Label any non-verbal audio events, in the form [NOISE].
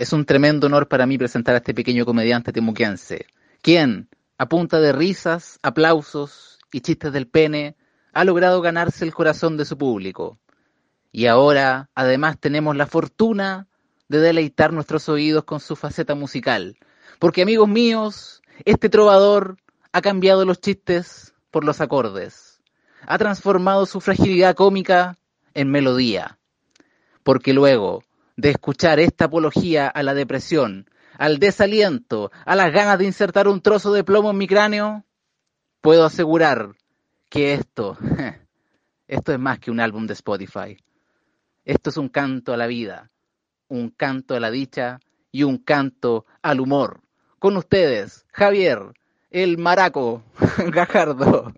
Es un tremendo honor para mí presentar a este pequeño comediante temuquense, quien, a punta de risas, aplausos y chistes del pene, ha logrado ganarse el corazón de su público. Y ahora, además, tenemos la fortuna de deleitar nuestros oídos con su faceta musical. Porque, amigos míos, este trovador ha cambiado los chistes por los acordes. Ha transformado su fragilidad cómica en melodía. Porque luego, de escuchar esta apología a la depresión, al desaliento, a las ganas de insertar un trozo de plomo en mi cráneo, puedo asegurar que esto, [LAUGHS] esto es más que un álbum de Spotify. Esto es un canto a la vida, un canto a la dicha y un canto al humor. Con ustedes, Javier, el maraco [LAUGHS] Gajardo.